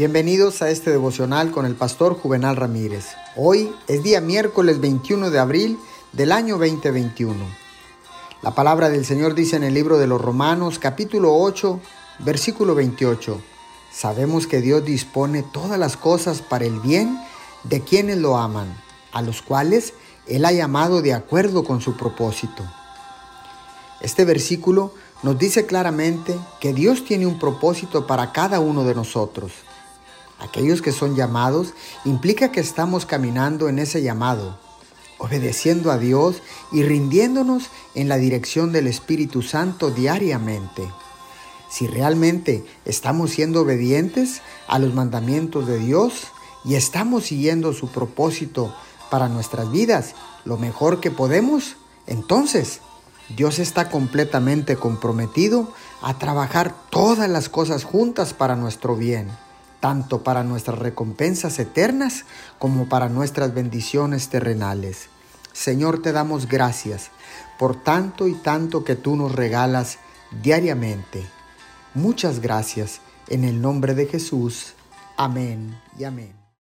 Bienvenidos a este devocional con el pastor Juvenal Ramírez. Hoy es día miércoles 21 de abril del año 2021. La palabra del Señor dice en el libro de los Romanos capítulo 8 versículo 28. Sabemos que Dios dispone todas las cosas para el bien de quienes lo aman, a los cuales Él ha llamado de acuerdo con su propósito. Este versículo nos dice claramente que Dios tiene un propósito para cada uno de nosotros. Aquellos que son llamados implica que estamos caminando en ese llamado, obedeciendo a Dios y rindiéndonos en la dirección del Espíritu Santo diariamente. Si realmente estamos siendo obedientes a los mandamientos de Dios y estamos siguiendo su propósito para nuestras vidas lo mejor que podemos, entonces Dios está completamente comprometido a trabajar todas las cosas juntas para nuestro bien tanto para nuestras recompensas eternas como para nuestras bendiciones terrenales. Señor, te damos gracias por tanto y tanto que tú nos regalas diariamente. Muchas gracias en el nombre de Jesús. Amén y amén.